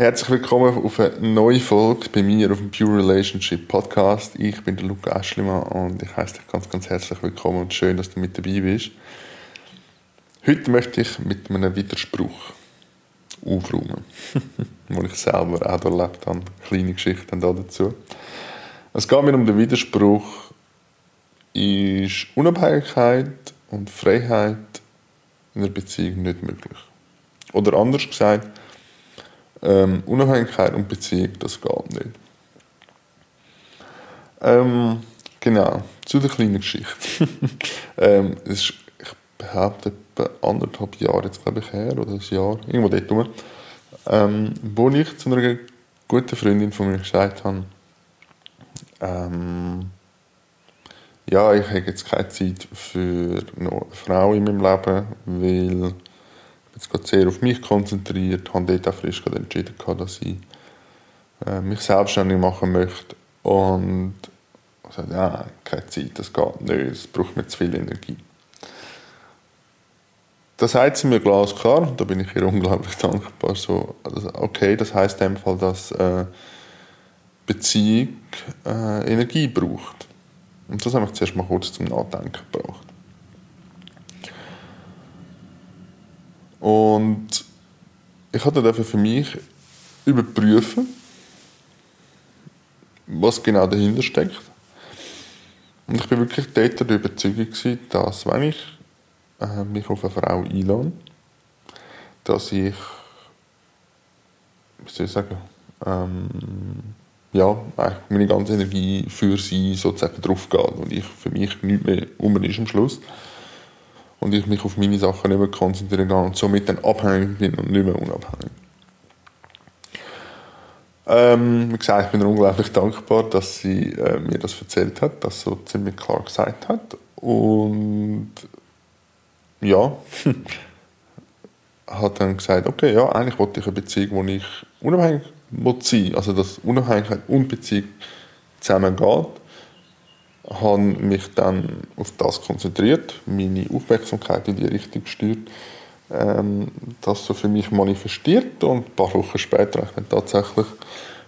Herzlich willkommen auf eine neue Folge bei mir auf dem Pure Relationship Podcast. Ich bin der Luca Aschlimann und ich heiße dich ganz, ganz herzlich willkommen und schön, dass du mit dabei bist. Heute möchte ich mit einem Widerspruch aufräumen, den ich selber auch erlebt habe. Kleine Geschichten dazu. Es geht mir um den Widerspruch, ist Unabhängigkeit und Freiheit in einer Beziehung nicht möglich? Oder anders gesagt, ähm, Unabhängigkeit und Beziehung, das geht nicht. Ähm, genau, zu der kleinen Geschichte. ähm, ist, ich behaupte, etwa anderthalb Jahre jetzt, glaube ich, her, oder ein Jahr, irgendwo dort rum, ähm, wo ich zu einer guten Freundin von mir gesagt habe, ähm, ja, ich habe jetzt keine Zeit für eine Frau in meinem Leben, weil jetzt gerade sehr auf mich konzentriert, habe dort auch frisch entschieden, dass ich äh, mich selbstständig machen möchte. Und ich sagte, ja, keine Zeit, das geht nicht, es braucht mir zu viel Energie. Das sagt sie mir glasklar, da bin ich ihr unglaublich dankbar. So, also, okay, das heißt in dem Fall, dass äh, Beziehung äh, Energie braucht. Und das habe ich zuerst mal kurz zum Nachdenken Und ich hatte dafür für mich überprüfen, was genau dahinter steckt. Und ich bin wirklich dort der Überzeugung, dass wenn ich äh, mich auf eine Frau einlade, dass ich, wie soll ich sagen, ähm, ja, meine ganze Energie für sie sozusagen drauf geht und ich für mich nichts mehr um ist am Schluss und ich mich auf meine Sachen nicht mehr konzentrieren kann und somit dann abhängig bin und nicht mehr unabhängig. Ähm, wie gesagt, ich bin unglaublich dankbar, dass sie äh, mir das erzählt hat, das so ziemlich klar gesagt hat. Und ja, hat dann gesagt, okay, ja, eigentlich wollte ich eine Beziehung, wo ich unabhängig sein also dass Unabhängigkeit und Beziehung zusammengeht habe mich dann auf das konzentriert, meine Aufmerksamkeit in die Richtung gesteuert, ähm, das so für mich manifestiert und ein paar Wochen später habe ich dann tatsächlich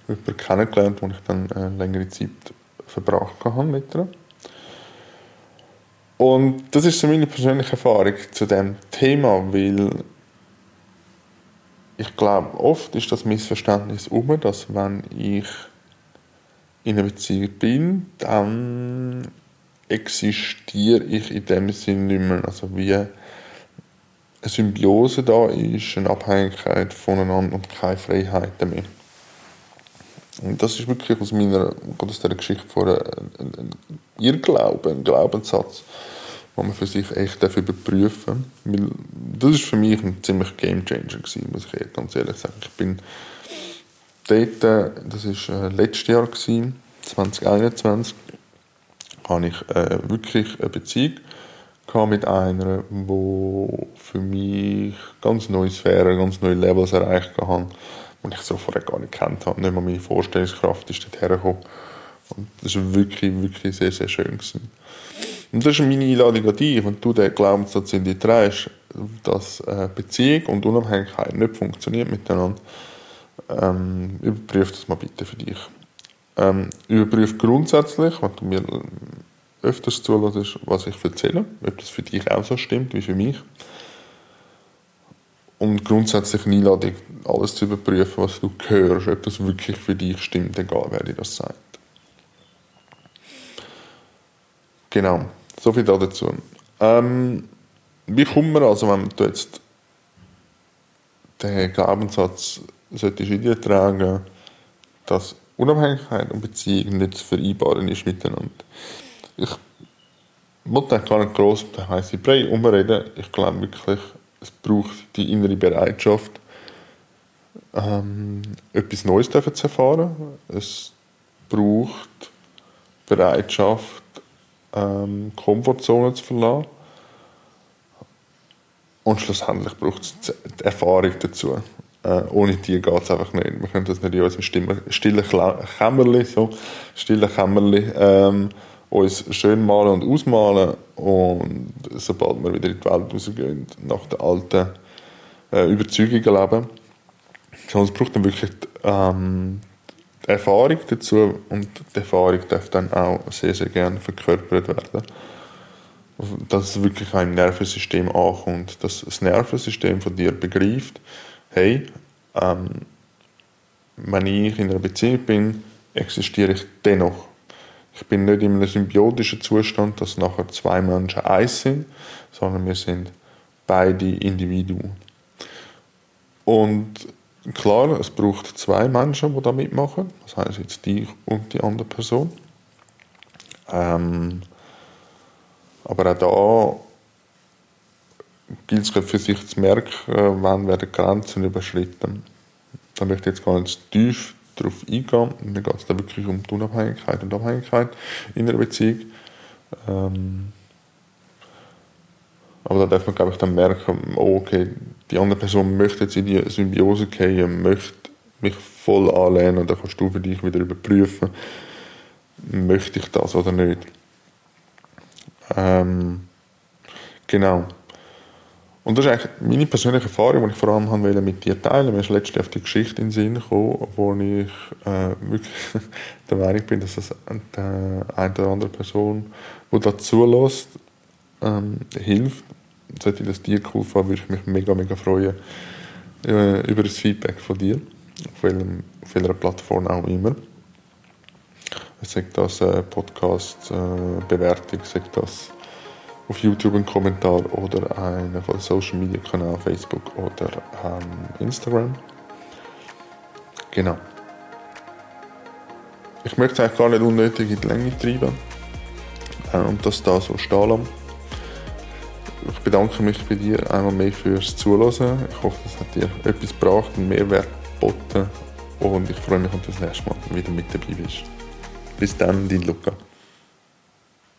jemanden kennengelernt, wo ich dann eine längere Zeit verbracht habe mit ihr. Und das ist so meine persönliche Erfahrung zu dem Thema, weil ich glaube, oft ist das Missverständnis um, dass wenn ich in einer Beziehung bin, dann existiere ich in dem Sinne nicht mehr. Also wie eine Symbiose da ist, eine Abhängigkeit voneinander und keine Freiheit mehr. Und das ist wirklich aus meiner, aus dieser Geschichte vor ein, ein Irrglaube, ein Glaubenssatz, den man für sich echt überprüfen darf. Das war für mich ein ziemlich Game Changer gewesen, muss ich ganz ehrlich sagen. Ich bin dort, das war äh, letztes Jahr, gewesen, 2021, habe ich äh, wirklich eine Beziehung mit einer, die für mich ganz neue Sphären, ganz neue Levels erreicht hat, die ich so vorher gar nicht kennt habe. Nicht mal meine Vorstellungskraft ist dort hergekommen. Und das war wirklich, wirklich sehr, sehr schön. Gewesen. Und das ist meine Einladung an dich, wenn du den Glaubenssatz in dir trägst, dass äh, Beziehung und Unabhängigkeit nicht funktionieren miteinander, ähm, überprüf das mal bitte für dich. Ähm, überprüf grundsätzlich, wenn du mir öfters zulässt, was ich erzähle, ob das für dich auch so stimmt wie für mich. Und grundsätzlich eine Einladung, alles zu überprüfen, was du hörst, ob das wirklich für dich stimmt, egal wer dir das sagt. Genau, so viel dazu. Ähm, wie kommt man also, wenn du jetzt den Glaubenssatz solltest in dir tragen, dass Unabhängigkeit und Beziehung nicht zu vereinbaren ist miteinander. Ich wollte gar nicht gross mit der heißen Brei umreden. Ich glaube wirklich, es braucht die innere Bereitschaft, ähm, etwas Neues zu erfahren. Es braucht Bereitschaft, ähm, Komfortzone zu verlassen. Und schlussendlich braucht es die Erfahrung dazu. Äh, ohne die geht es einfach nicht. Wir können das nicht in unserem stillen Kämmerli, so, stillen Kämmerli, ähm, uns schön malen und ausmalen und sobald wir wieder in die Welt rausgehen, nach den alten äh, Überzeugungen leben, es braucht dann wirklich ähm, die Erfahrung dazu und die Erfahrung darf dann auch sehr, sehr gerne verkörpert werden. Dass es wirklich ein Nervensystem ankommt, dass das Nervensystem von dir begreift, hey, ähm, wenn ich in einer Beziehung bin, existiere ich dennoch. Ich bin nicht in einem symbiotischen Zustand, dass nachher zwei Menschen eins sind, sondern wir sind beide Individuen. Und klar, es braucht zwei Menschen, die da mitmachen. Das heißt jetzt dich und die andere Person. Ähm, aber auch da gilt es für sich zu merken, wann werden Grenzen überschritten. Da möchte ich jetzt gar nicht tief darauf eingehen. Mir geht es da wirklich um die Unabhängigkeit und Abhängigkeit in einer Beziehung. Ähm, aber da darf man, glaube ich, dann merken, oh, okay, die andere Person möchte jetzt in die Symbiose gehen, möchte mich voll anlehnen und dann kannst du für dich wieder überprüfen, möchte ich das oder nicht. Ähm, genau. Und das ist eigentlich meine persönliche Erfahrung, die ich vor allem wollte mit dir teilen. Mir ist letztlich auf die Geschichte in den Sinn gekommen, wo ich äh, wirklich der Meinung bin, dass das eine oder andere Person, die dazu lässt, ähm, hilft. Sollte das dir geholfen haben, würde ich mich mega, mega freuen äh, über das Feedback von dir, auf, welchem, auf welcher Plattform auch immer. Sagt das äh, Podcast-Bewertung, äh, sagt das auf YouTube einen Kommentar oder einen Social Media Kanal, Facebook oder ähm, Instagram. Genau. Ich möchte es eigentlich gar nicht unnötig in die Länge treiben äh, und das da so stehen. Ich bedanke mich bei dir einmal mehr fürs Zuhören. Ich hoffe, es hat dir etwas gebracht, einen Mehrwert geboten und ich freue mich, wenn du das nächste Mal wieder mit dabei bist. Bis dann, dein Luca.